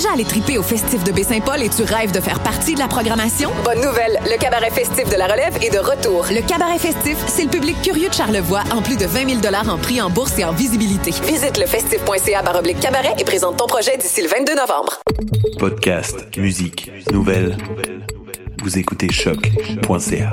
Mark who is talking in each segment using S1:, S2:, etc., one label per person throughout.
S1: Déjà allé triper au festif de Baie-Saint-Paul et tu rêves de faire partie de la programmation? Bonne nouvelle! Le cabaret festif de la relève est de retour. Le cabaret festif, c'est le public curieux de Charlevoix en plus de 20 000 en prix en bourse et en visibilité. Visite le festif.ca baroblique cabaret et présente ton projet d'ici le 22 novembre.
S2: Podcast, musique, nouvelles. Vous écoutez choc.ca.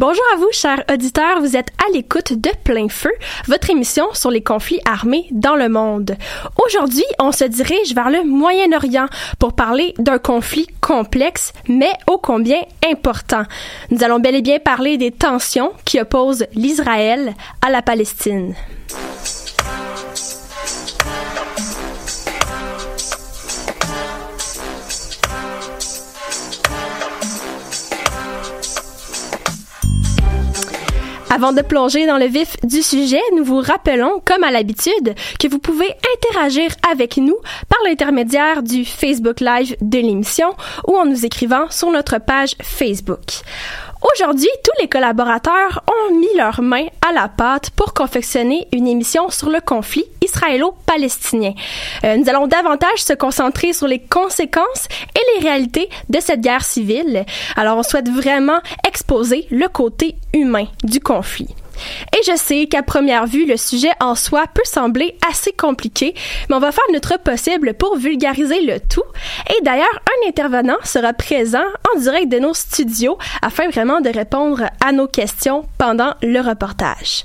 S3: Bonjour à vous, chers auditeurs. Vous êtes à l'écoute de Plein Feu, votre émission sur les conflits armés dans le monde. Aujourd'hui, on se dirige vers le Moyen-Orient pour parler d'un conflit complexe, mais ô combien important. Nous allons bel et bien parler des tensions qui opposent l'Israël à la Palestine. Avant de plonger dans le vif du sujet, nous vous rappelons, comme à l'habitude, que vous pouvez interagir avec nous par l'intermédiaire du Facebook Live de l'émission ou en nous écrivant sur notre page Facebook. Aujourd'hui, tous les collaborateurs ont mis leurs mains à la pâte pour confectionner une émission sur le conflit israélo-palestinien. Euh, nous allons davantage se concentrer sur les conséquences et les réalités de cette guerre civile. Alors, on souhaite vraiment exposer le côté humain du conflit. Et je sais qu'à première vue, le sujet en soi peut sembler assez compliqué, mais on va faire notre possible pour vulgariser le tout. Et d'ailleurs, un intervenant sera présent en direct de nos studios afin vraiment de répondre à nos questions pendant le reportage.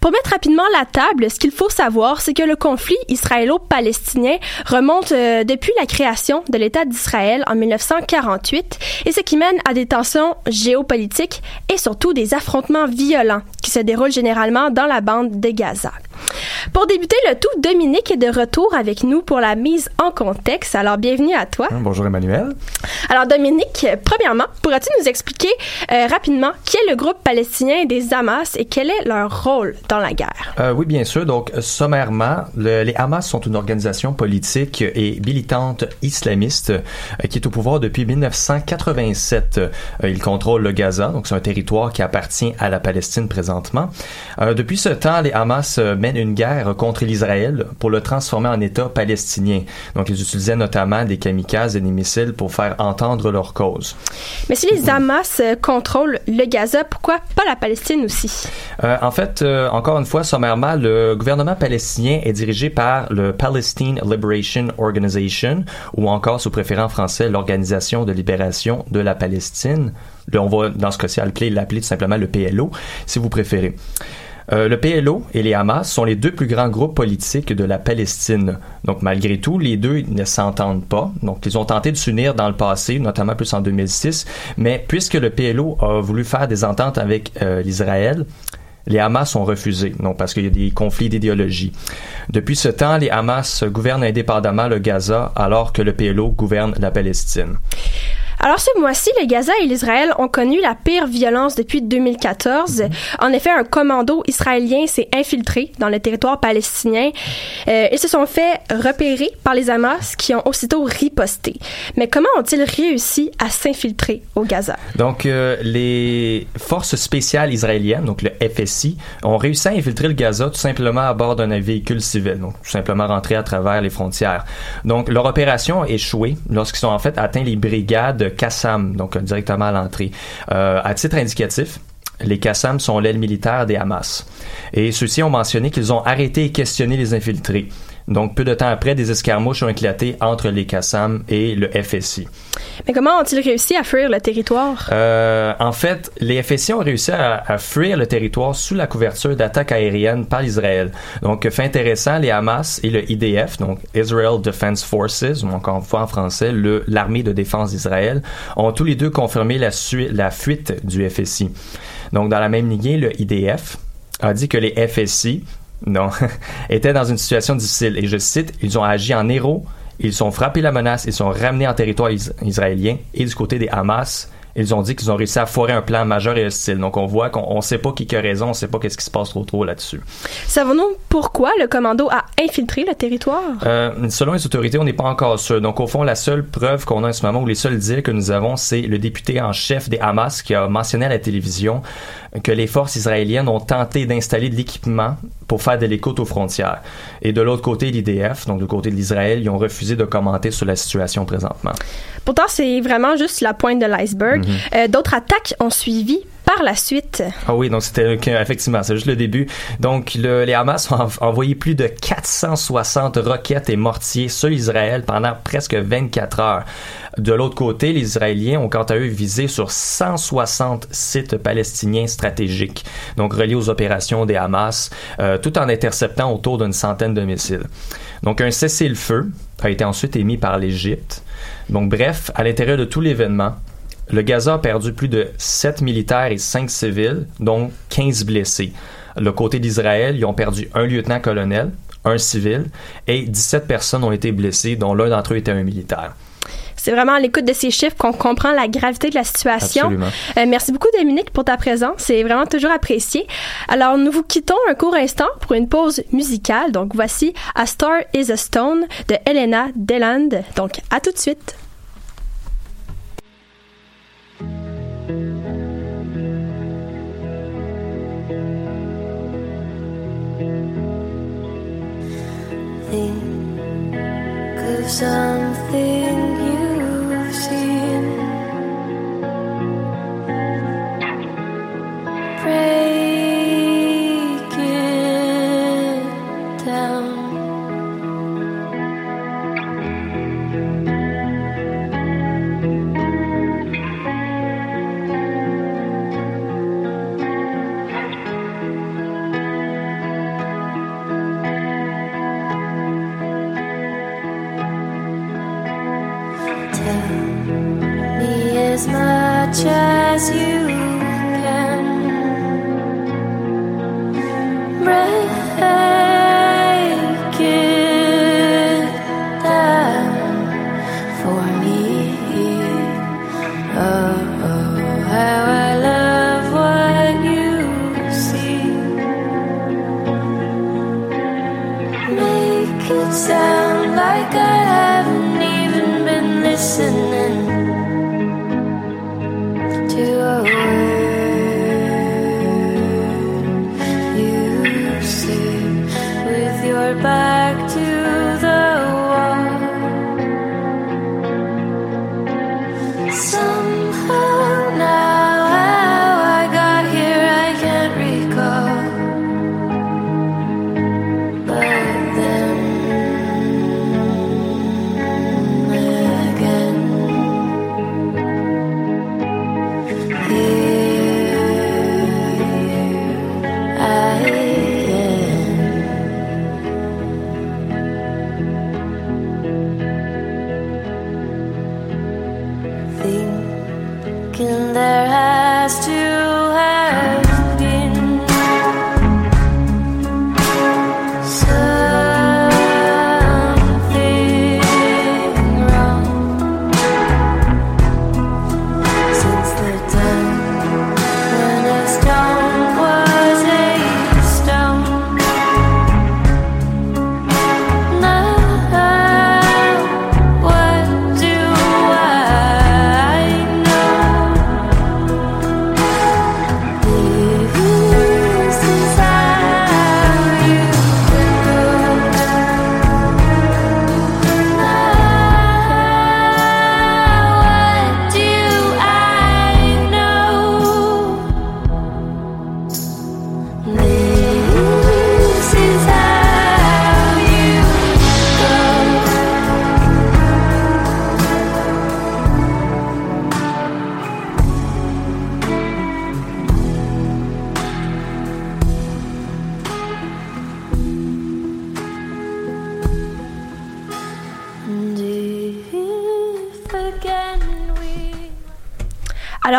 S3: Pour mettre rapidement la table, ce qu'il faut savoir, c'est que le conflit israélo-palestinien remonte euh, depuis la création de l'État d'Israël en 1948 et ce qui mène à des tensions géopolitiques et surtout des affrontements violents qui se déroulent généralement dans la bande de Gaza. Pour débuter le tout, Dominique est de retour avec nous pour la mise en contexte. Alors, bienvenue à toi.
S4: Bonjour Emmanuel.
S3: Alors, Dominique, premièrement, pourras-tu nous expliquer euh, rapidement qui est le groupe palestinien des Hamas et quel est leur rôle dans la guerre?
S4: Euh, oui, bien sûr. Donc, sommairement, le, les Hamas sont une organisation politique et militante islamiste euh, qui est au pouvoir depuis 1987. Euh, ils contrôlent le Gaza, donc c'est un territoire qui appartient à la Palestine présentement. Euh, depuis ce temps, les Hamas mènent une guerre contre l'Israël pour le transformer en État palestinien. Donc, ils utilisaient notamment des kamikazes et des missiles pour faire entendre leur cause.
S3: Mais si les Hamas contrôlent le Gaza, pourquoi pas la Palestine aussi?
S4: Euh, en fait, euh, encore une fois, sommairement, le gouvernement palestinien est dirigé par le Palestine Liberation Organization, ou encore, sous préférant en français, l'Organisation de libération de la Palestine. on va, dans ce cas-ci, l'appeler tout simplement le PLO, si vous préférez. Euh, le PLO et les Hamas sont les deux plus grands groupes politiques de la Palestine. Donc, malgré tout, les deux ne s'entendent pas. Donc, ils ont tenté de s'unir dans le passé, notamment plus en 2006. Mais puisque le PLO a voulu faire des ententes avec euh, l'Israël, les Hamas ont refusé, non parce qu'il y a des conflits d'idéologie. Depuis ce temps, les Hamas gouvernent indépendamment le Gaza alors que le PLO gouverne la Palestine.
S3: Alors ce mois-ci, le Gaza et l'Israël ont connu la pire violence depuis 2014. En effet, un commando israélien s'est infiltré dans le territoire palestinien. Euh, ils se sont fait repérer par les Hamas qui ont aussitôt riposté. Mais comment ont-ils réussi à s'infiltrer au Gaza?
S4: Donc euh, les forces spéciales israéliennes, donc le FSI, ont réussi à infiltrer le Gaza tout simplement à bord d'un véhicule civil, donc tout simplement rentrer à travers les frontières. Donc leur opération a échoué lorsqu'ils ont en fait atteint les brigades Qassam, donc directement à l'entrée. Euh, à titre indicatif, les Qassam sont l'aile militaire des Hamas. Et ceux-ci ont mentionné qu'ils ont arrêté et questionné les infiltrés. Donc, peu de temps après, des escarmouches ont éclaté entre les Qassam et le FSI.
S3: Mais comment ont-ils réussi à fuir le territoire?
S4: Euh, en fait, les FSI ont réussi à, fuir le territoire sous la couverture d'attaques aériennes par Israël. Donc, fait intéressant, les Hamas et le IDF, donc Israel Defense Forces, ou encore une fois en français, l'armée de défense d'Israël, ont tous les deux confirmé la, la fuite du FSI. Donc, dans la même lignée, le IDF a dit que les FSI non, étaient dans une situation difficile. Et je cite, ils ont agi en héros, ils sont frappés la menace, ils sont ramenés en territoire israélien. Et du côté des Hamas, ils ont dit qu'ils ont réussi à foirer un plan majeur et hostile. Donc on voit qu'on ne sait pas qui a raison, on ne sait pas qu'est-ce qui se passe trop trop là-dessus.
S3: Savons-nous pourquoi le commando a infiltré le territoire?
S4: Euh, Selon les autorités, on n'est pas encore sûr. Donc au fond, la seule preuve qu'on a en ce moment ou les seuls deals que nous avons, c'est le député en chef des Hamas qui a mentionné à la télévision que les forces israéliennes ont tenté d'installer de l'équipement pour faire de l'écoute aux frontières. Et de l'autre côté, l'IDF, donc du côté de l'Israël, ils ont refusé de commenter sur la situation présentement.
S3: Pourtant, c'est vraiment juste la pointe de l'iceberg. Euh, d'autres attaques ont suivi par la suite.
S4: Ah oui, donc c'était effectivement, c'est juste le début. Donc le, les Hamas ont envoyé plus de 460 roquettes et mortiers sur Israël pendant presque 24 heures. De l'autre côté, les Israéliens ont quant à eux visé sur 160 sites palestiniens stratégiques, donc reliés aux opérations des Hamas, euh, tout en interceptant autour d'une centaine de missiles. Donc un cessez-le-feu a été ensuite émis par l'Égypte. Donc bref, à l'intérieur de tout l'événement, le Gaza a perdu plus de 7 militaires et 5 civils, dont 15 blessés. Le côté d'Israël, ils ont perdu un lieutenant-colonel, un civil, et 17 personnes ont été blessées, dont l'un d'entre eux était un militaire.
S3: C'est vraiment à l'écoute de ces chiffres qu'on comprend la gravité de la situation. Euh, merci beaucoup, Dominique, pour ta présence. C'est vraiment toujours apprécié. Alors, nous vous quittons un court instant pour une pause musicale. Donc, voici A Star is a Stone de Elena Deland. Donc, à tout de suite.
S5: 想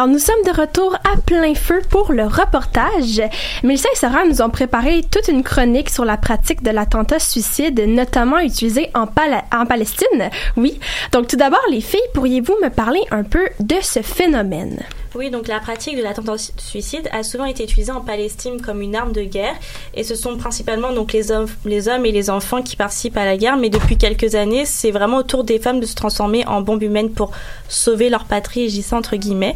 S3: Alors, nous sommes de retour à plein feu pour le reportage. Mélissa et Sarah nous ont préparé toute une chronique sur la pratique de l'attentat suicide, notamment utilisé en, Palestine. Oui. Donc, tout d'abord, les filles, pourriez-vous me parler un peu de ce phénomène?
S6: Oui, donc la pratique de l'attentat su- suicide a souvent été utilisée en Palestine comme une arme de guerre et ce sont principalement donc les hommes, les hommes et les enfants qui participent à la guerre, mais depuis quelques années, c'est vraiment au tour des femmes de se transformer en bombes humaines pour sauver leur patrie, j'y entre guillemets.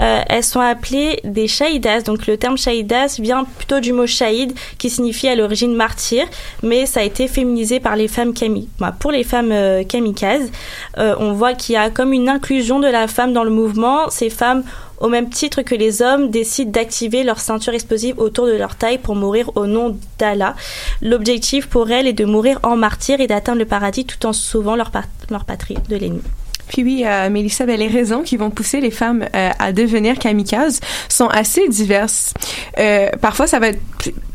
S6: Euh, elles sont appelées des shahidas, donc le terme shahidas vient plutôt du mot shahid qui signifie à l'origine martyr, mais ça a été féminisé par les femmes kami, bah, pour les femmes euh, kamikazes. Euh, on voit qu'il y a comme une inclusion de la femme dans le mouvement. Ces femmes au même titre que les hommes, décident d'activer leur ceinture explosive autour de leur taille pour mourir au nom d'Allah. L'objectif pour elles est de mourir en martyr et d'atteindre le paradis tout en sauvant leur, patrie de l'ennemi.
S7: Puis oui, euh, Mélissa, ben, les raisons qui vont pousser les femmes euh, à devenir kamikazes sont assez diverses. Euh, parfois, ça va être...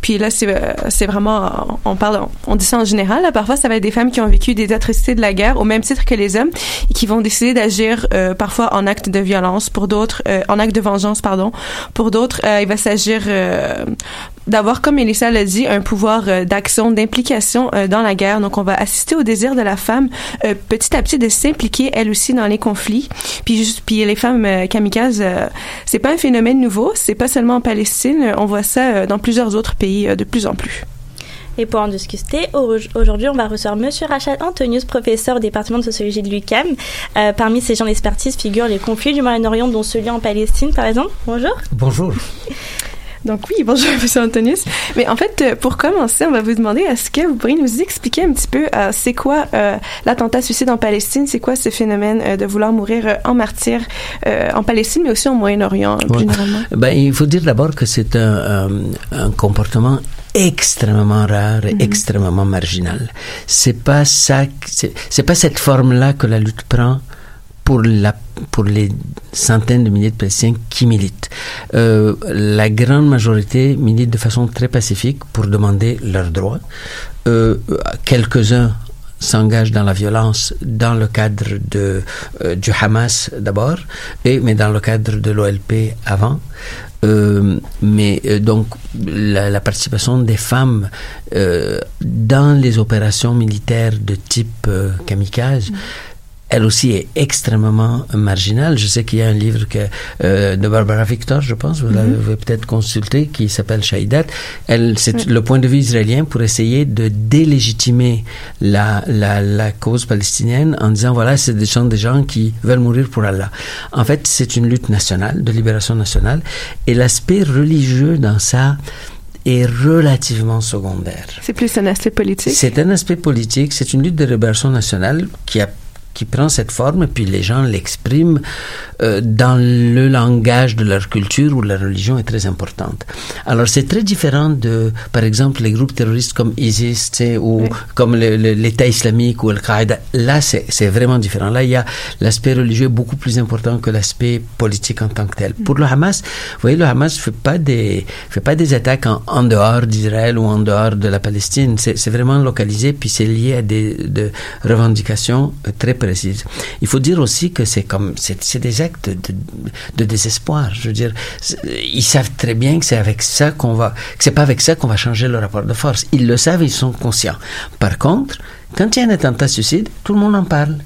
S7: Puis là, c'est euh, vraiment... On parle... On dit ça en général. Parfois, ça va être des femmes qui ont vécu des atrocités de la guerre au même titre que les hommes et qui vont décider d'agir euh, parfois en acte de violence. Pour d'autres, euh, en acte de vengeance, pardon. Pour d'autres, euh, il va s'agir euh, d'avoir, comme Mélissa l'a dit, un pouvoir euh, d'action, d'implication euh, dans la guerre. Donc, on va assister au désir de la femme euh, petit à petit de s'impliquer elle aussi dans les conflits. Puis juste, puis les femmes euh, kamikazes, euh, c'est pas un phénomène nouveau. C'est pas seulement en Palestine. On voit ça euh, dans plusieurs autres pays euh, de plus en plus.
S6: Et pour en discuter, au- aujourd'hui, on va recevoir Monsieur Rachad Antonius, professeur au département de sociologie de l'UQAM. Euh, parmi ces gens d'expertise figurent les conflits du Moyen-Orient, dont celui en Palestine, par exemple. Bonjour.
S8: Bonjour.
S7: Donc oui, bonjour Monsieur Antonius. Mais en fait, euh, pour commencer, on va vous demander est-ce que vous pourriez nous expliquer un petit peu euh, c'est quoi euh, l'attentat suicide en Palestine, c'est quoi ce phénomène euh, de vouloir mourir en martyr en Palestine, mais aussi au Moyen-Orient plus
S8: Ouais.
S7: généralement?
S8: Ben, il faut dire d'abord que c'est un, comportement extrêmement rare et
S7: Mhm.
S8: extrêmement marginal. C'est pas ça, c'est pas cette forme-là que la lutte prend pour la pour les centaines de milliers de Palestiniens qui militent. Euh, la grande majorité milite de façon très pacifique pour demander leurs droits. Euh, Quelques-uns s'engagent dans la violence dans le cadre de, euh, du Hamas d'abord, et mais dans le cadre de l'OLP avant. Euh, mais euh, donc la, la participation des femmes euh, dans les opérations militaires de type euh, kamikaze, elle aussi est extrêmement marginale. Je sais qu'il y a un livre que, euh, de Barbara Victor, je pense, vous
S7: Mhm.
S8: l'avez peut-être consulté, qui s'appelle Shahidat. Elle, c'est
S7: Oui.
S8: le point de vue israélien pour essayer de délégitimer la, la, la cause palestinienne en disant voilà, c'est des gens, des gens qui veulent mourir pour Allah. En fait, c'est une lutte nationale, de libération nationale, et l'aspect religieux dans ça est relativement secondaire.
S7: C'est plus un aspect politique?
S8: C'est un aspect politique, c'est une lutte de libération nationale qui a qui prend cette forme puis les gens l'expriment euh, dans le langage de leur culture où la religion est très importante. Alors c'est très différent de, par exemple, les groupes terroristes comme ISIS ou
S7: Oui.
S8: comme l'État islamique ou Al-Qaïda. Là, c'est vraiment différent. Là, il y a l'aspect religieux beaucoup plus important que l'aspect politique en tant que tel. Pour le Hamas, vous voyez, le Hamas fait pas des fait pas des attaques en, en dehors d'Israël ou en dehors de la Palestine. C'est vraiment localisé puis c'est lié à des de revendications euh, très Il faut dire aussi que c'est comme c'est des actes de, désespoir. Je veux dire, ils savent très bien que c'est avec ça qu'on va, que c'est pas avec ça qu'on va changer le rapport de force. Ils le savent, ils sont conscients. Par contre, quand il y a un attentat suicide, tout le monde en parle.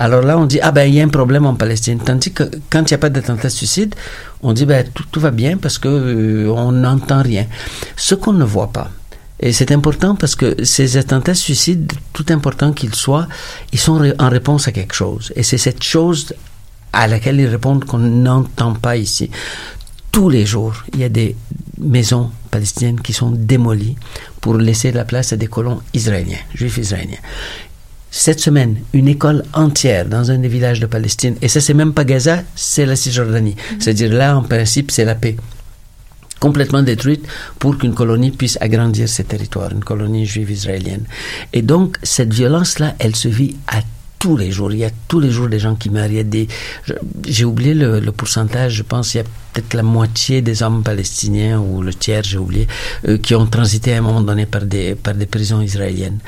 S8: Alors là, on dit, ah ben, il y a un problème en Palestine. Tandis que quand il n'y a pas d'attentat suicide, on dit, ben, tout, tout va bien parce que euh, on n'entend rien. Ce qu'on ne voit pas, et c'est important parce que ces attentats suicides, tout important qu'ils soient, ils sont en réponse à quelque chose. Et c'est cette chose à laquelle ils répondent qu'on n'entend pas ici. Tous les jours, il y a des maisons palestiniennes qui sont démolies pour laisser la place à des colons israéliens, juifs israéliens. Cette semaine, une école entière dans un des villages de Palestine, et ça c'est même pas Gaza, c'est la Cisjordanie. C'est-à-dire là, en principe, c'est la paix complètement détruite pour qu'une colonie puisse agrandir ses territoires, une colonie juive israélienne. Et donc, cette violence-là, elle se vit à tous les jours. Il y a tous les jours des gens qui meurent. Il y a des, j'ai oublié le, pourcentage, je pense, il y a peut-être la moitié des hommes palestiniens, ou le tiers, j'ai oublié, euh, qui ont transité à un moment donné par des, par des prisons israéliennes.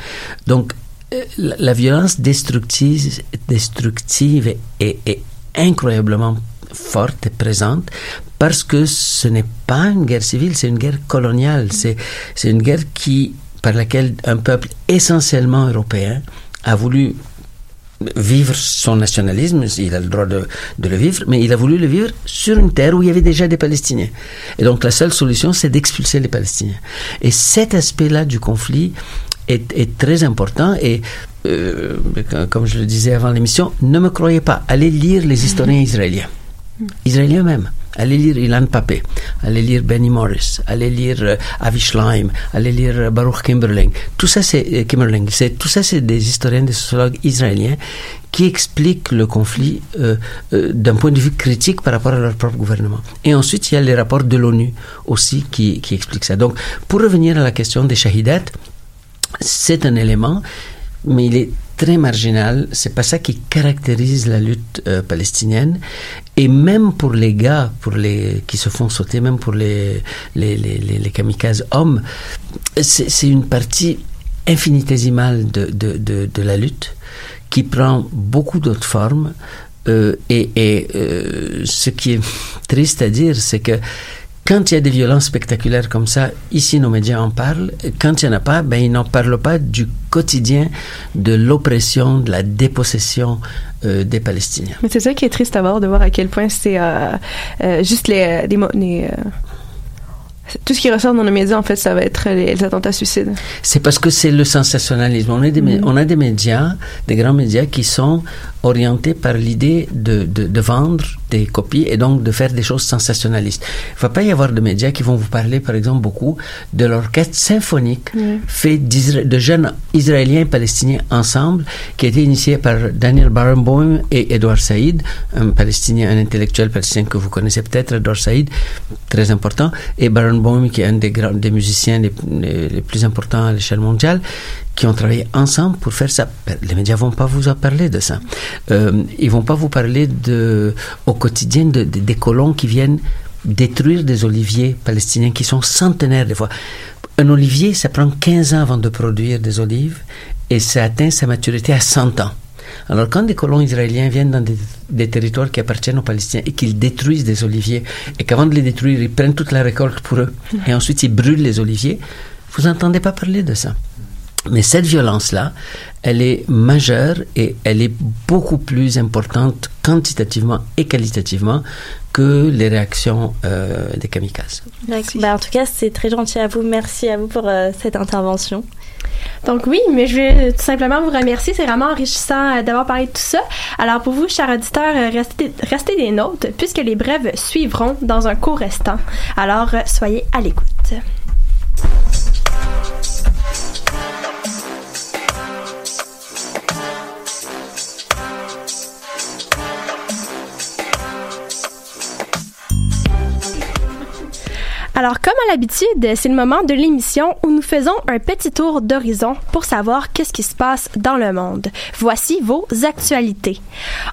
S8: Donc, euh, la, violence destructive, destructive est, est- est incroyablement forte et présente parce que ce n'est pas une guerre civile, c'est une guerre coloniale. C'est, c'est une guerre qui, par laquelle un peuple essentiellement européen a voulu vivre son nationalisme, il a le droit de, de le vivre, mais il a voulu le vivre sur une terre où il y avait déjà des Palestiniens. Et donc la seule solution, c'est d'expulser les Palestiniens. Et cet aspect-là du conflit est, est très important et euh, comme je le disais avant l'émission, ne me croyez pas, allez lire les historiens israéliens. Israéliens même. Allez lire Ilan Papé, allez lire Benny Morris, allez lire euh, Avi allez lire euh, Baruch Kimberling. Tout ça, c'est euh, Kimberling. C'est tout ça, c'est des historiens, des sociologues israéliens qui expliquent le conflit euh, d'un point de vue critique par rapport à leur propre gouvernement. Et ensuite, il y a les rapports de l'ONU aussi qui, qui expliquent ça. Donc, pour revenir à la question des shahidats, c'est un élément, mais il est très marginal. C'est pas ça qui caractérise la lutte euh, palestinienne. Et même pour les gars, pour les qui se font sauter, même pour les kamikazes hommes, c'est une partie infinitésimale de, de, la lutte qui prend beaucoup d'autres formes. Euh, et et euh, ce qui est triste à dire, c'est que quand il y a des violences spectaculaires comme ça, ici nos médias en parlent. Quand il n'y en a pas, ben, ils n'en parlent pas du quotidien de l'oppression, de la dépossession euh, des Palestiniens.
S7: Mais c'est ça qui est triste à voir, de voir à quel point c'est euh, euh, juste les, les, les, tout ce qui ressort dans nos médias, en fait, ça va être les, les attentats suicides.
S8: C'est parce que c'est le sensationnalisme. On a, des,
S7: Mhm.
S8: on a des médias, des grands médias qui sont orientés par l'idée de, de, de vendre des copies et donc de faire des choses sensationnalistes. Il ne va pas y avoir de médias qui vont vous parler, par exemple, beaucoup de l'orchestre symphonique
S7: Mhm.
S8: fait de jeunes Israéliens et Palestiniens ensemble, qui a été initié par Daniel Barenboim et Edouard Saïd, un Palestinien, un intellectuel palestinien que vous connaissez peut-être, Edouard Saïd, très important, et Barenboim, qui est un des, musiciens les, plus importants à l'échelle mondiale, qui ont travaillé ensemble pour faire ça. Ben, Les médias vont pas vous en parler de ça. Euh, ils vont pas vous parler au quotidien de, de- des colons qui viennent détruire des oliviers palestiniens qui sont centenaires des fois. Un olivier, ça prend 15 ans avant de produire des olives et ça atteint sa maturité à 100 ans. Alors quand des colons israéliens viennent dans des, des territoires qui appartiennent aux Palestiniens et qu'ils détruisent des oliviers et qu'avant de les détruire, ils prennent toute la récolte pour eux et ensuite ils brûlent les oliviers, vous n'entendez pas parler de ça. Mais cette violence-là, elle est majeure et elle est beaucoup plus importante quantitativement et qualitativement que les réactions euh, des kamikazes.
S6: Bah, en tout cas, c'est très gentil à vous. Merci à vous pour euh, cette intervention.
S3: Donc oui, mais je vais tout simplement vous remercier. C'est vraiment enrichissant euh, d'avoir parlé de tout ça. Alors pour vous, chers auditeurs, restez, restez des notes puisque les brèves suivront dans un court restant. Alors soyez à l'écoute. Alors, comme à l'habitude, c'est le moment de l'émission où nous faisons un petit tour d'horizon pour savoir qu'est-ce qui se passe dans le monde. Voici vos actualités.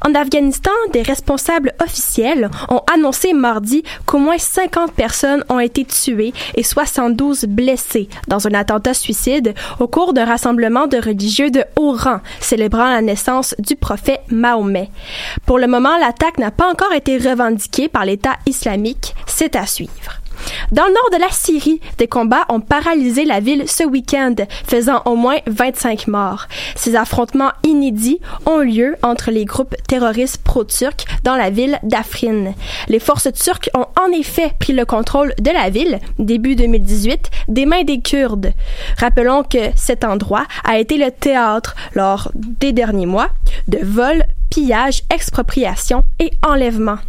S3: En Afghanistan, des responsables officiels ont annoncé mardi qu'au moins 50 personnes ont été tuées et 72 blessées dans un attentat suicide au cours d'un rassemblement de religieux de haut rang célébrant la naissance du prophète Mahomet. Pour le moment, l'attaque n'a pas encore été revendiquée par l'État islamique. C'est à suivre. Dans le nord de la Syrie, des combats ont paralysé la ville ce week-end, faisant au moins 25 morts. Ces affrontements inédits ont lieu entre les groupes terroristes pro-turcs dans la ville d'Afrin. Les forces turques ont en effet pris le contrôle de la ville, début 2018, des mains des Kurdes. Rappelons que cet endroit a été le théâtre, lors des derniers mois, de vols, pillages, expropriations et enlèvements.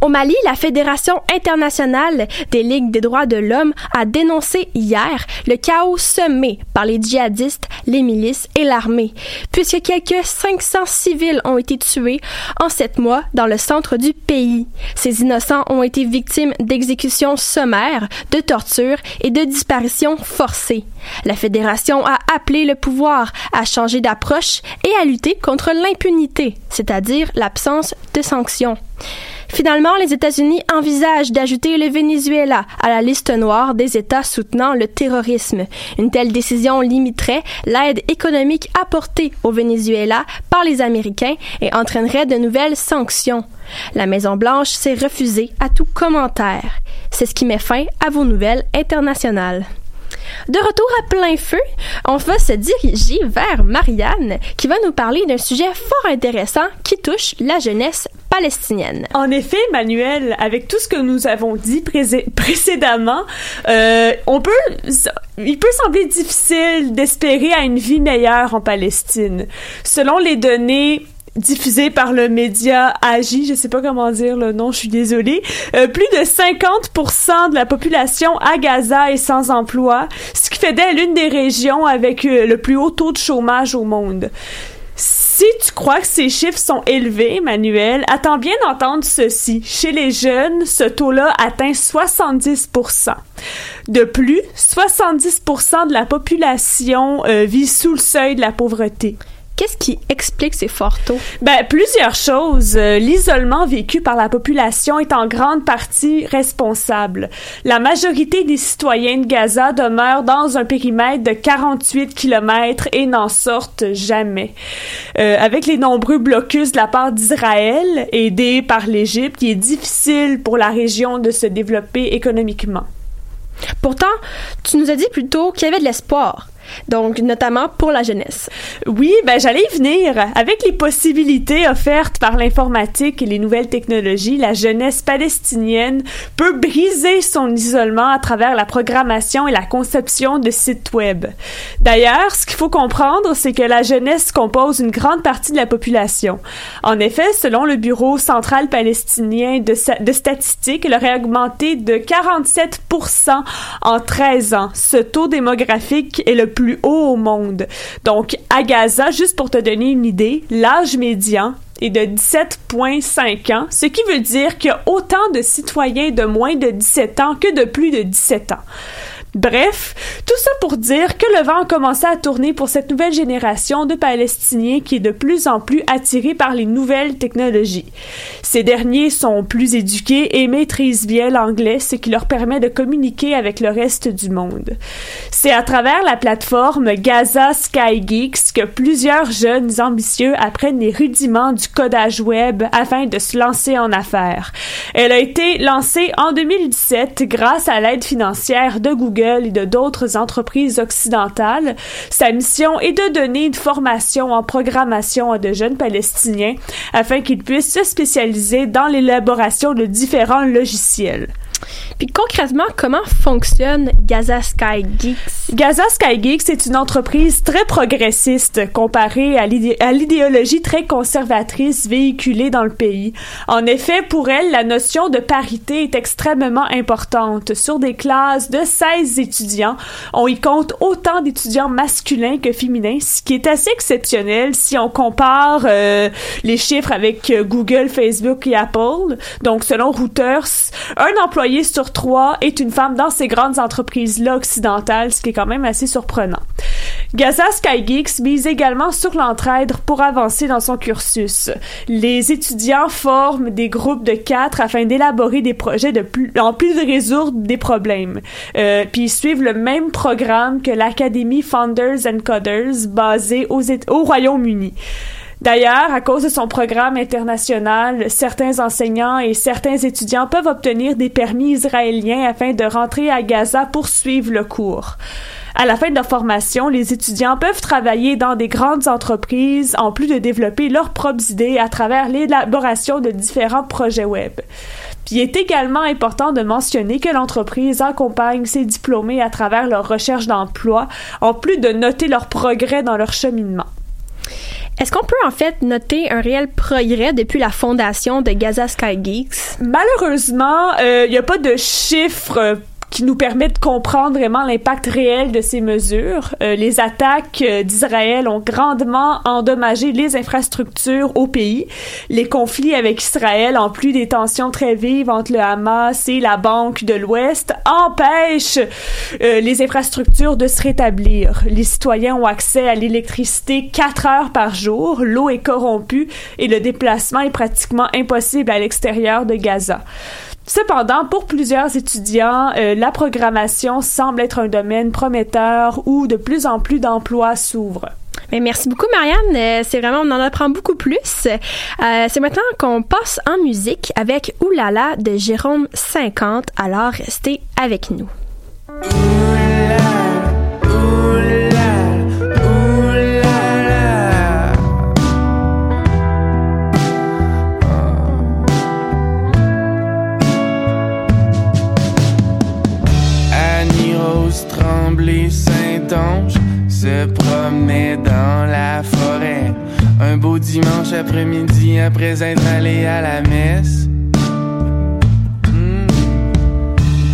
S3: Au Mali, la Fédération internationale des ligues des droits de l'homme a dénoncé hier le chaos semé par les djihadistes, les milices et l'armée, puisque quelques 500 civils ont été tués en sept mois dans le centre du pays. Ces innocents ont été victimes d'exécutions sommaires, de tortures et de disparitions forcées. La Fédération a appelé le pouvoir à changer d'approche et à lutter contre l'impunité, c'est-à-dire l'absence de sanctions. Finalement, les États-Unis envisagent d'ajouter le Venezuela à la liste noire des États soutenant le terrorisme. Une telle décision limiterait l'aide économique apportée au Venezuela par les Américains et entraînerait de nouvelles sanctions. La Maison-Blanche s'est refusée à tout commentaire. C'est ce qui met fin à vos nouvelles internationales. De retour à plein feu, on va se diriger vers Marianne qui va nous parler d'un sujet fort intéressant qui touche la jeunesse palestinienne.
S9: En effet, Manuel, avec tout ce que nous avons dit précédemment, euh, on peut, il peut sembler difficile d'espérer à une vie meilleure en Palestine. Selon les données diffusé par le média Agi, je sais pas comment dire le nom, je suis désolée. Euh, plus de 50% de la population à Gaza est sans emploi, ce qui fait d'elle l'une des régions avec euh, le plus haut taux de chômage au monde. Si tu crois que ces chiffres sont élevés, Manuel, attends bien d'entendre ceci. Chez les jeunes, ce taux-là atteint 70%. De plus, 70% de la population euh, vit sous le seuil de la pauvreté.
S3: Qu'est-ce qui explique ces forts taux?
S9: Ben, plusieurs choses. Euh, l'isolement vécu par la population est en grande partie responsable. La majorité des citoyens de Gaza demeurent dans un périmètre de 48 km et n'en sortent jamais. Euh, avec les nombreux blocus de la part d'Israël, aidés par l'Égypte, il est difficile pour la région de se développer économiquement.
S3: Pourtant, tu nous as dit plutôt qu'il y avait de l'espoir donc notamment pour la jeunesse.
S9: Oui, ben j'allais y venir. Avec les possibilités offertes par l'informatique et les nouvelles technologies, la jeunesse palestinienne peut briser son isolement à travers la programmation et la conception de sites web. D'ailleurs, ce qu'il faut comprendre, c'est que la jeunesse compose une grande partie de la population. En effet, selon le Bureau central palestinien de, de statistiques, il aurait augmenté de 47% en 13 ans. Ce taux démographique est le plus haut au monde. Donc, à Gaza, juste pour te donner une idée, l'âge médian est de 17,5 ans, ce qui veut dire qu'il y a autant de citoyens de moins de 17 ans que de plus de 17 ans. Bref, tout ça pour dire que le vent a commencé à tourner pour cette nouvelle génération de Palestiniens qui est de plus en plus attirée par les nouvelles technologies. Ces derniers sont plus éduqués et maîtrisent bien l'anglais, ce qui leur permet de communiquer avec le reste du monde. C'est à travers la plateforme Gaza Sky Geeks que plusieurs jeunes ambitieux apprennent les rudiments du codage web afin de se lancer en affaires. Elle a été lancée en 2017 grâce à l'aide financière de Google et de d'autres entreprises occidentales. Sa mission est de donner une formation en programmation à de jeunes Palestiniens afin qu'ils puissent se spécialiser dans l'élaboration de différents logiciels.
S3: Puis concrètement, comment fonctionne Gaza Sky Geeks?
S9: Gaza Sky Geeks est une entreprise très progressiste comparée à l'idéologie très conservatrice véhiculée dans le pays. En effet, pour elle, la notion de parité est extrêmement importante. Sur des classes de 16 étudiants, on y compte autant d'étudiants masculins que féminins, ce qui est assez exceptionnel si on compare euh, les chiffres avec Google, Facebook et Apple. Donc, selon Reuters, un employé sur trois est une femme dans ces grandes entreprises-là occidentales, ce qui est quand même assez surprenant. Gaza Sky Geeks mise également sur l'entraide pour avancer dans son cursus. Les étudiants forment des groupes de quatre afin d'élaborer des projets en plus de résoudre des problèmes. Euh, puis ils suivent le même programme que l'Académie Founders and Coders basée au Royaume-Uni. D'ailleurs, à cause de son programme international, certains enseignants et certains étudiants peuvent obtenir des permis israéliens afin de rentrer à Gaza pour suivre le cours. À la fin de leur formation, les étudiants peuvent travailler dans des grandes entreprises en plus de développer leurs propres idées à travers l'élaboration de différents projets web. Puis il est également important de mentionner que l'entreprise accompagne ses diplômés à travers leur recherche d'emploi, en plus de noter leur progrès dans leur cheminement.
S3: Est-ce qu'on peut en fait noter un réel progrès depuis la fondation de Gaza Sky Geeks?
S9: Malheureusement, il euh, n'y a pas de chiffres qui nous permet de comprendre vraiment l'impact réel de ces mesures. Euh, les attaques euh, d'Israël ont grandement endommagé les infrastructures au pays. Les conflits avec Israël, en plus des tensions très vives entre le Hamas et la Banque de l'Ouest, empêchent euh, les infrastructures de se rétablir. Les citoyens ont accès à l'électricité quatre heures par jour, l'eau est corrompue et le déplacement est pratiquement impossible à l'extérieur de Gaza. Cependant, pour plusieurs étudiants, euh, la programmation semble être un domaine prometteur où de plus en plus d'emplois s'ouvrent.
S3: Mais merci beaucoup, Marianne. Euh, c'est vraiment, on en apprend beaucoup plus. Euh, c'est maintenant qu'on passe en musique avec Oulala de Jérôme 50. Alors, restez avec nous.
S10: Se promenait dans la forêt. Un beau dimanche après-midi après être allé à la messe. Hmm.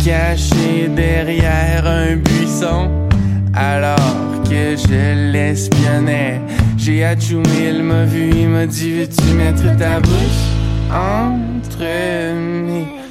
S10: Caché derrière un buisson, alors que je l'espionnais. J'ai atchoumé, il m'a vu, il m'a dit Veux-tu mettre ta bouche entre mes.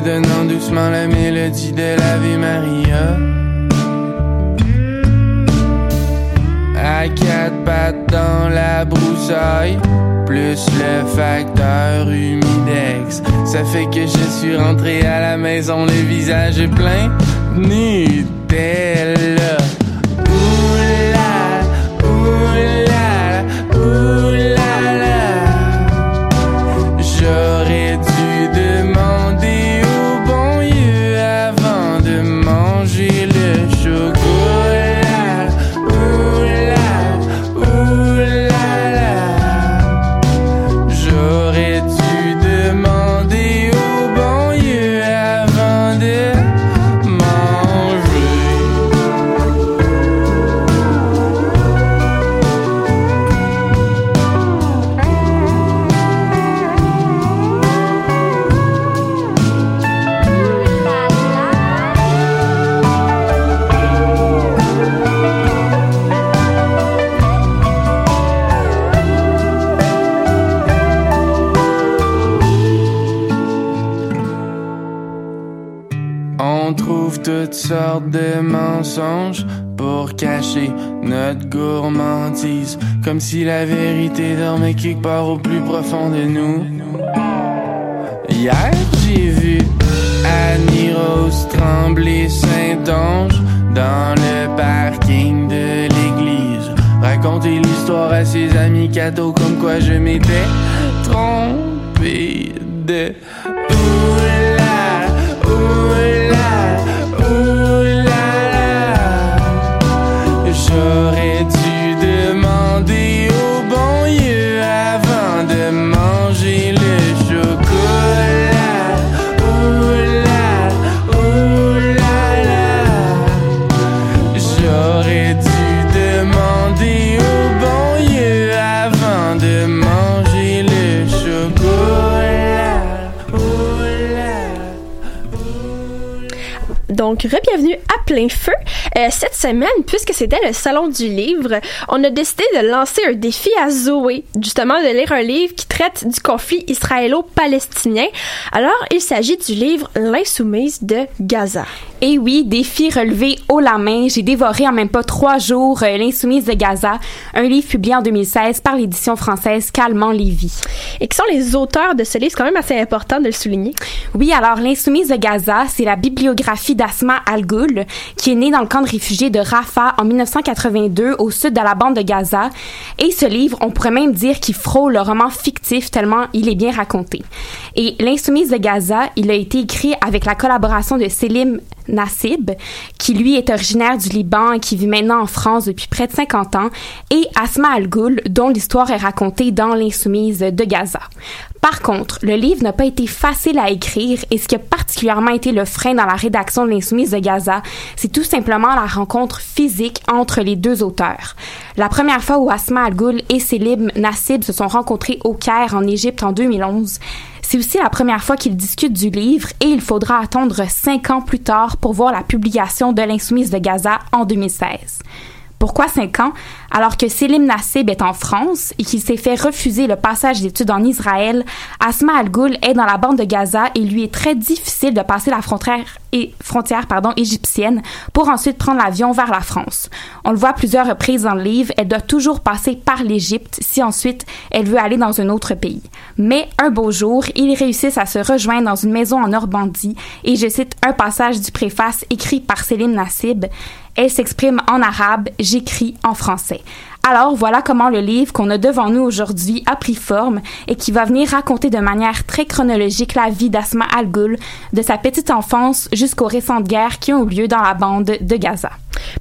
S10: En fredonnant doucement la mélodie de l'Ave Maria. À quatre pattes dans la broussaille, plus le facteur humidex. Ça fait que je suis rentré à la maison, le visage plein de Nutella. Pour cacher notre gourmandise, comme si la vérité dormait quelque part au plus profond de nous. Hier, j'ai vu Annie Rose trembler Saint-Onge dans le parking de l'église. Raconter l'histoire à ses amis cathos comme quoi je m'étais trompé de Oula,
S3: Donc, bienvenue à plein feu. Euh, cette semaine, puisque c'était le salon du livre, on a décidé de lancer un défi à Zoé, justement de lire un livre qui traite du conflit israélo-palestinien. Alors, il s'agit du livre L'insoumise de Gaza.
S11: Et oui, défi relevé haut la main. J'ai dévoré en même pas trois jours euh, L'Insoumise de Gaza, un livre publié en 2016 par l'édition française Calmant Lévy.
S3: Et qui sont les auteurs de ce livre? C'est quand même assez important de le souligner.
S11: Oui, alors L'Insoumise de Gaza, c'est la bibliographie d'Asma Al-Ghul, qui est née dans le camp de réfugiés de Rafah en 1982 au sud de la bande de Gaza. Et ce livre, on pourrait même dire qu'il frôle le roman fictif tellement il est bien raconté. Et L'Insoumise de Gaza, il a été écrit avec la collaboration de Selim Nassib, qui lui est originaire du Liban et qui vit maintenant en France depuis près de 50 ans, et Asma Al-Ghul, dont l'histoire est racontée dans L'Insoumise de Gaza. Par contre, le livre n'a pas été facile à écrire et ce qui a particulièrement été le frein dans la rédaction de l'Insoumise de Gaza, c'est tout simplement la rencontre physique entre les deux auteurs. La première fois où Asma Al-Ghul et Selim Nassib se sont rencontrés au Caire en Égypte en 2011, c'est aussi la première fois qu'ils discutent du livre et il faudra attendre cinq ans plus tard pour voir la publication de l'Insoumise de Gaza en 2016. Pourquoi cinq ans? Alors que Selim Nassib est en France et qu'il s'est fait refuser le passage d'études en Israël, Asma Al-Ghul est dans la bande de Gaza et lui est très difficile de passer la frontière, pardon, égyptienne pour ensuite prendre l'avion vers la France. On le voit plusieurs reprises dans le livre, elle doit toujours passer par l'Égypte si ensuite elle veut aller dans un autre pays. Mais un beau jour, ils réussissent à se rejoindre dans une maison en Normandie et je cite un passage du préface écrit par Selim Nassib. Elle s'exprime en arabe, j'écris en français. Alors voilà comment le livre qu'on a devant nous aujourd'hui a pris forme et qui va venir raconter de manière très chronologique la vie d'Asma Al-Ghul, de sa petite enfance jusqu'aux récentes guerres qui ont eu lieu dans la bande de Gaza.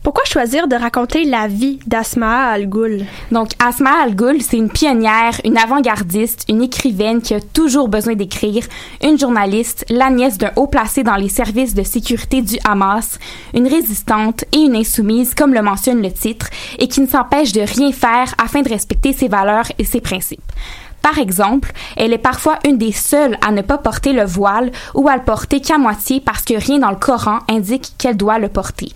S3: Pourquoi choisir de raconter la vie d'Asma Al-Ghul?
S11: Donc, Asma Al-Ghul, c'est une pionnière, une avant-gardiste, une écrivaine qui a toujours besoin d'écrire, une journaliste, la nièce d'un haut placé dans les services de sécurité du Hamas, une résistante et une insoumise, comme le mentionne le titre, et qui ne s'empêche de rien faire afin de respecter ses valeurs et ses principes. Par exemple, elle est parfois une des seules à ne pas porter le voile ou à le porter qu'à moitié parce que rien dans le Coran indique qu'elle doit le porter.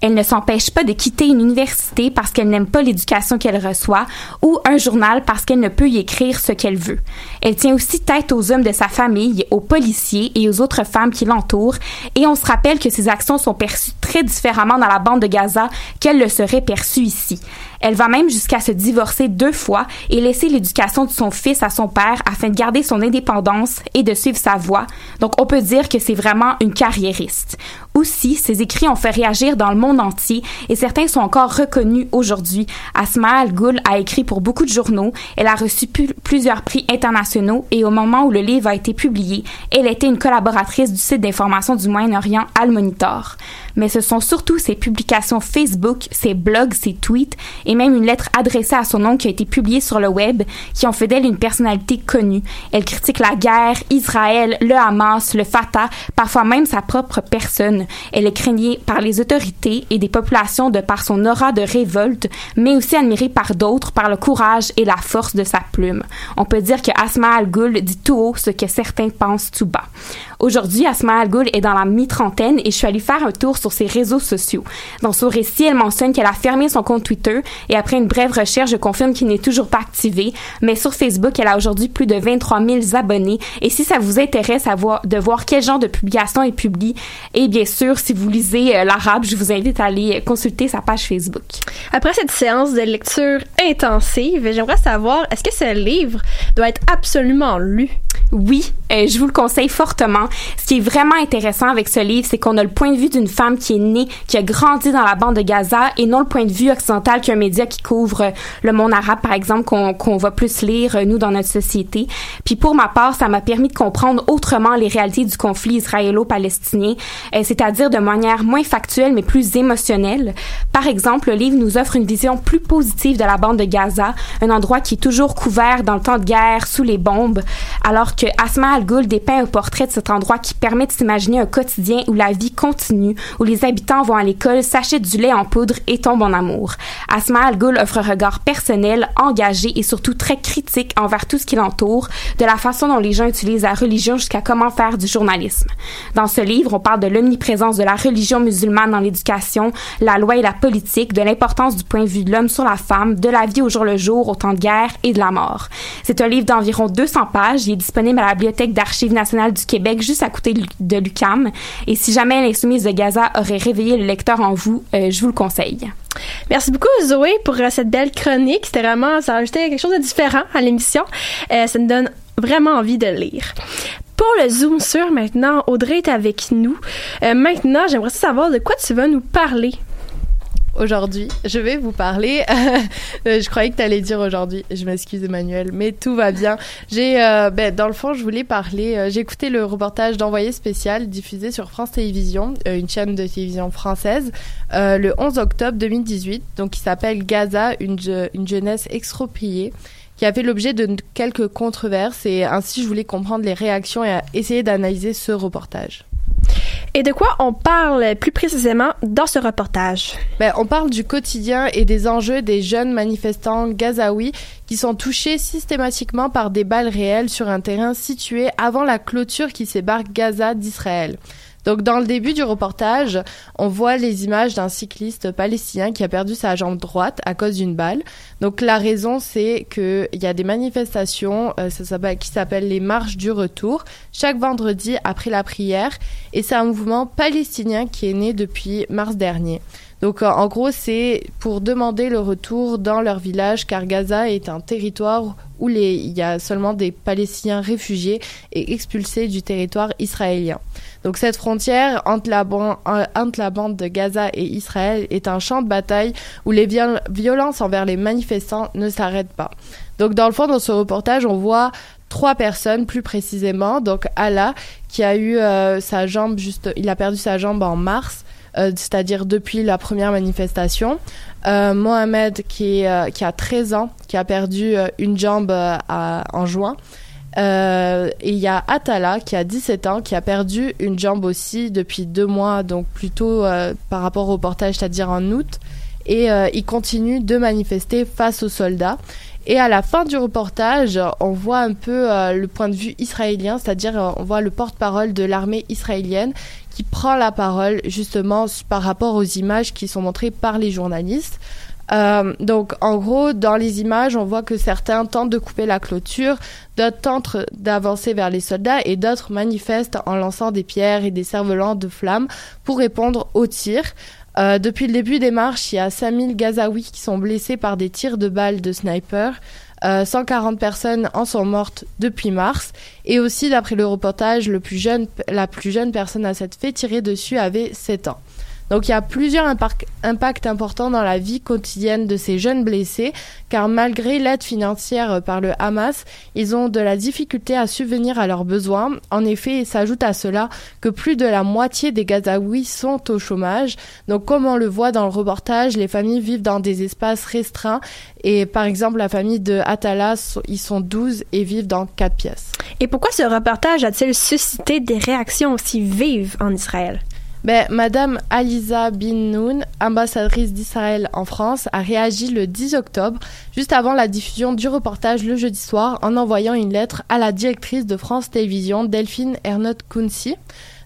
S11: Elle ne s'empêche pas de quitter une université parce qu'elle n'aime pas l'éducation qu'elle reçoit ou un journal parce qu'elle ne peut y écrire ce qu'elle veut. Elle tient aussi tête aux hommes de sa famille, aux policiers et aux autres femmes qui l'entourent et on se rappelle que ses actions sont perçues très différemment dans la bande de Gaza qu'elles le seraient perçues ici. Elle va même jusqu'à se divorcer deux fois et laisser l'éducation de son fils à son père afin de garder son indépendance et de suivre sa voie. Donc on peut dire que c'est vraiment une carriériste. Aussi, ses écrits ont fait réagir dans le monde entier et certains sont encore reconnus aujourd'hui. Asma Al-Ghul a écrit pour beaucoup de journaux, elle a reçu plusieurs prix internationaux et au moment où le livre a été publié, elle était une collaboratrice du site d'information du Moyen-Orient Al Monitor. Mais ce sont surtout ses publications Facebook, ses blogs, ses tweets et même une lettre adressée à son oncle qui a été publiée sur le web qui ont fait d'elle une personnalité connue. Elle critique la guerre, Israël, le Hamas, le Fatah, parfois même sa propre personne. Elle est craignée par les autorités et des populations de par son aura de révolte, mais aussi admirée par d'autres par le courage et la force de sa plume. On peut dire que Asma Al-Ghul dit tout haut ce que certains pensent tout bas. Aujourd'hui, Asma Al-Ghul est dans la mi-trentaine et je suis allée faire un tour sur ses réseaux sociaux. Dans son récit, elle mentionne qu'elle a fermé son compte Twitter et après une brève recherche, je confirme qu'il n'est toujours pas activé. Mais sur Facebook, elle a aujourd'hui plus de 23 000 abonnés. Et si ça vous intéresse à voir, de voir quel genre de publication elle publie, et bien sûr, si vous lisez euh, l'arabe, je vous invite à aller consulter sa page Facebook.
S3: Après cette séance de lecture intensive, j'aimerais savoir, est-ce que ce livre doit être absolument lu?
S11: Oui, euh, je vous le conseille fortement. Ce qui est vraiment intéressant avec ce livre, c'est qu'on a le point de vue d'une femme qui est née, qui a grandi dans la bande de Gaza et non le point de vue occidental qu'un média qui couvre euh, le monde arabe, par exemple, qu'on qu'on va plus lire, euh, nous, dans notre société. Puis pour ma part, ça m'a permis de comprendre autrement les réalités du conflit israélo-palestinien, c'est-à-dire de manière moins factuelle, mais plus émotionnelle. Par exemple, le livre nous offre une vision plus positive de la bande de Gaza, un endroit qui est toujours couvert dans le temps de guerre, sous les bombes, alors que Asma Al-Ghul dépeint un portrait de cet endroit qui permet de s'imaginer un quotidien où la vie continue, où les habitants vont à l'école, s'achètent du lait en poudre et tombent en amour. Asma Al-Ghul offre un regard personnel, engagé et surtout très critique envers tout ce qui l'entoure, de la façon dont les gens utilisent la religion jusqu'à comment faire du journalisme. Dans ce livre, on parle de l'omniprésence de la religion musulmane dans l'éducation, la loi et la politique, de l'importance du point de vue de l'homme sur la femme, de la vie au jour le jour, au temps de guerre et de la mort. C'est un livre d'environ 200 pages. Il est disponible à la Bibliothèque d'Archives nationales du Québec, juste à côté de l'UCAM. Et si jamais l'insoumise de Gaza aurait réveillé le lecteur en vous, euh, je vous le conseille.
S3: Merci beaucoup Zoé pour euh, cette belle chronique. C'était vraiment, ça a ajouté quelque chose de différent à l'émission. Euh, ça nous donne vraiment envie de lire. Pour le Zoom sur maintenant, Audrey est avec nous. Maintenant, j'aimerais savoir de quoi tu vas nous parler.
S12: Aujourd'hui, je vais vous parler. Euh, je croyais que tu allais dire aujourd'hui. Je m'excuse, Emmanuel, mais tout va bien. J'ai, euh, ben, dans le fond, je voulais parler. Euh, j'ai écouté le reportage d'Envoyé spécial diffusé sur France Télévisions, une chaîne de télévision française, le 11 octobre 2018. Donc, qui s'appelle Gaza, une, une jeunesse expropriée qui a fait l'objet de quelques controverses et ainsi je voulais comprendre les réactions et essayer d'analyser ce reportage.
S3: Et de quoi on parle plus précisément dans ce reportage?
S12: Ben, on parle du quotidien et des enjeux des jeunes manifestants gazaouis qui sont touchés systématiquement par des balles réelles sur un terrain situé avant la clôture qui sépare Gaza d'Israël. Donc dans le début du reportage, on voit les images d'un cycliste palestinien qui a perdu sa jambe droite à cause d'une balle. Donc la raison c'est qu'il y a des manifestations euh, qui s'appellent les marches du retour chaque vendredi après la prière et c'est un mouvement palestinien qui est né depuis mars dernier. Donc euh, en gros, c'est pour demander le retour dans leur village car Gaza est un territoire où il y a seulement des Palestiniens réfugiés et expulsés du territoire israélien. Donc cette frontière entre la, entre la bande de Gaza et Israël est un champ de bataille où les violences envers les manifestants ne s'arrêtent pas. Donc dans le fond, dans ce reportage, on voit trois personnes plus précisément. Donc Allah qui a eu euh, sa jambe juste, il a perdu sa jambe en mars euh, c'est-à-dire depuis la première manifestation. Euh, Mohamed qui, euh, qui a 13 ans, qui a perdu une jambe en juin. et il y a Atala qui a 17 ans, qui a perdu une jambe aussi depuis deux mois, donc plutôt par rapport au portage, c'est-à-dire en août. Et il continue de manifester face aux soldats. Et à la fin du reportage, on voit un peu le point de vue israélien, c'est-à-dire on voit le porte-parole de l'armée israélienne qui prend la parole justement par rapport aux images qui sont montrées par les journalistes. Euh, donc, en gros, dans les images, on voit que certains tentent de couper la clôture, d'autres tentent d'avancer vers les soldats et d'autres manifestent en lançant des pierres et des cerfs-volants de flammes pour répondre aux tirs. Euh, depuis le début des marches, il y a 5000 Gazaouis qui sont blessés par des tirs de balles de sniper. 140 euh, personnes en sont mortes depuis mars. Et aussi, d'après le reportage, la plus jeune personne à s'être fait tirer dessus avait 7 ans. Donc il y a plusieurs impacts importants dans la vie quotidienne de ces jeunes blessés, car malgré l'aide financière par le Hamas, ils ont de la difficulté à subvenir à leurs besoins. En effet, il s'ajoute à cela que plus de la moitié des Gazaouis sont au chômage. Donc comme on le voit dans le reportage, les familles vivent dans des espaces restreints et par exemple la famille de Atala, ils sont 12 et vivent dans 4 pièces.
S3: Et pourquoi ce reportage a-t-il suscité des réactions aussi vives en Israël?
S12: Ben, Madame Aliza Bin Noun, ambassadrice d'Israël en France, a réagi le 10 octobre, juste avant la diffusion du reportage le jeudi soir, en envoyant une lettre à la directrice de France Télévisions, Delphine Ernotte Kunsi.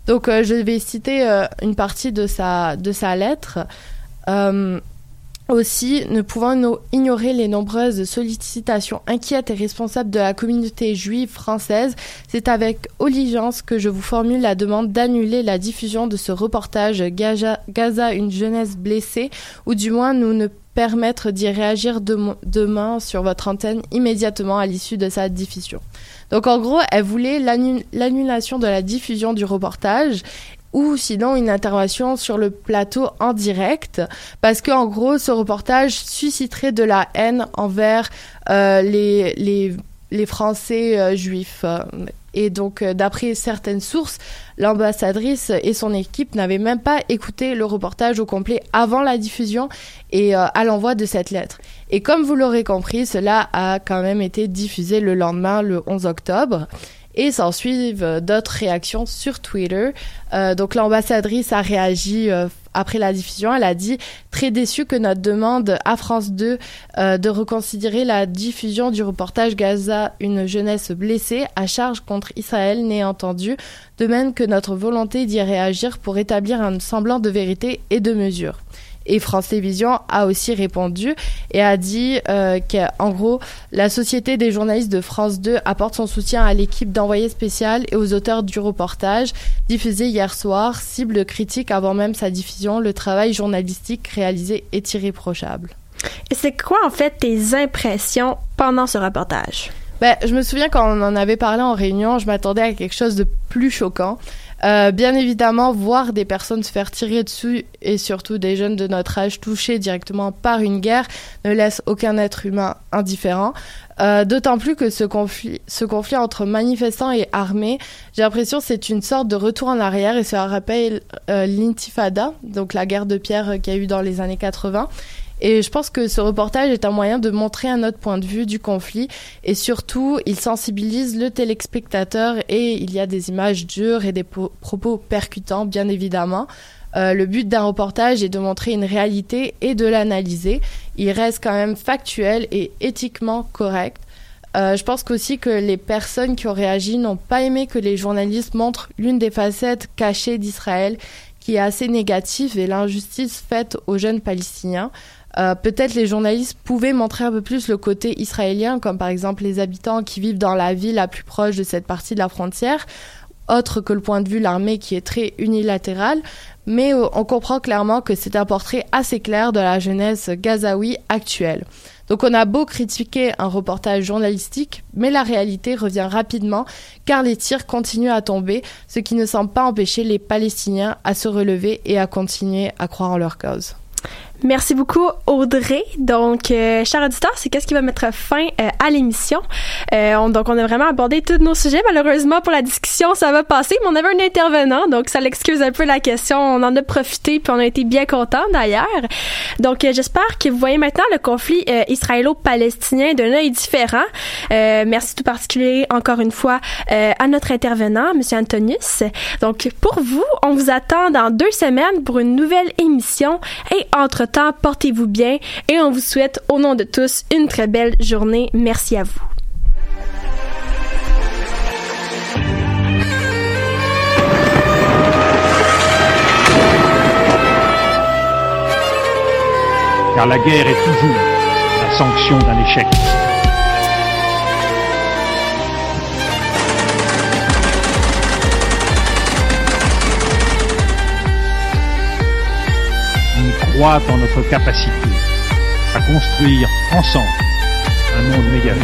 S12: Donc, euh, je vais citer euh, une partie de sa, de sa lettre. Euh, aussi, ne pouvant ignorer les nombreuses sollicitations inquiètes et responsables de la communauté juive française, c'est avec oligence que je vous formule la demande d'annuler la diffusion de ce reportage Gaza, une jeunesse blessée, ou du moins nous ne permettre d'y réagir demain sur votre antenne immédiatement à l'issue de sa diffusion. Donc en gros, elle voulait l'annulation de la diffusion du reportage ou sinon une intervention sur le plateau en direct parce que en gros ce reportage susciterait de la haine envers euh, les, les, les Français euh, juifs. Et donc euh, d'après certaines sources l'ambassadrice et son équipe n'avaient même pas écouté le reportage au complet avant la diffusion et à l'envoi de cette lettre. Et comme vous l'aurez compris cela a quand même été diffusé le lendemain le 11 octobre Et s'en suivent euh, d'autres réactions sur Twitter. Euh, donc l'ambassadrice a réagi euh, après la diffusion. Elle a dit très déçue que notre demande à France 2 euh, de reconsidérer la diffusion du reportage Gaza, une jeunesse blessée à charge contre Israël n'est entendue, de même que notre volonté d'y réagir pour établir un semblant de vérité et de mesure. Et France Télévisions a aussi répondu et a dit euh, qu'en gros, la Société des journalistes de France 2 apporte son soutien à l'équipe d'envoyés spécial et aux auteurs du reportage diffusé hier soir. Cible critique avant même sa diffusion, le travail journalistique réalisé est irréprochable.
S3: Et c'est quoi en fait tes impressions pendant ce reportage?
S12: Ben, je me souviens quand on en avait parlé en réunion, je m'attendais à quelque chose de plus choquant. Euh, bien évidemment, voir des personnes se faire tirer dessus et surtout des jeunes de notre âge touchés directement par une guerre ne laisse aucun être humain indifférent. Euh, D'autant plus que ce conflit, ce conflit entre manifestants et armés, j'ai l'impression c'est une sorte de retour en arrière et ça rappelle euh, l'intifada, donc la guerre de pierre qu'il y a eu dans les années 80. Et je pense que ce reportage est un moyen de montrer un autre point de vue du conflit et surtout, il sensibilise le téléspectateur et il y a des images dures et des propos percutants, bien évidemment. Euh, le but d'un reportage est de montrer une réalité et de l'analyser. Il reste quand même factuel et éthiquement correct. Euh, je pense qu'aussi que les personnes qui ont réagi n'ont pas aimé que les journalistes montrent l'une des facettes cachées d'Israël qui est assez négative et l'injustice faite aux jeunes palestiniens. Euh, peut-être les journalistes pouvaient montrer un peu plus le côté israélien, comme par exemple les habitants qui vivent dans la ville la plus proche de cette partie de la frontière, autre que le point de vue de l'armée qui est très unilatéral. Mais euh, on comprend clairement que c'est un portrait assez clair de la jeunesse gazaoui actuelle. Donc on a beau critiquer un reportage journalistique, mais la réalité revient rapidement car les tirs continuent à tomber, ce qui ne semble pas empêcher les Palestiniens à se relever et à continuer à croire en leur cause.
S3: Merci beaucoup, Audrey. Donc, euh, cher auditeur, c'est qu'est-ce qui va mettre fin euh, à l'émission? Euh, on, donc, on a vraiment abordé tous nos sujets. Malheureusement, pour la discussion, ça va passer, mais on avait un intervenant, donc ça l'excuse un peu la question. On en a profité, puis on a été bien contents d'ailleurs. Donc, euh, j'espère que vous voyez maintenant le conflit euh, israélo-palestinien d'un œil différent. Euh, merci tout particulier, encore une fois, à notre intervenant, Monsieur Antonius. Donc, pour vous, on vous attend dans deux semaines pour une nouvelle émission. Entre temps, portez-vous bien et on vous souhaite au nom de tous une très belle journée. Merci à vous.
S13: Car la guerre est toujours la sanction d'un échec. Croit en notre capacité à construire ensemble un monde meilleur.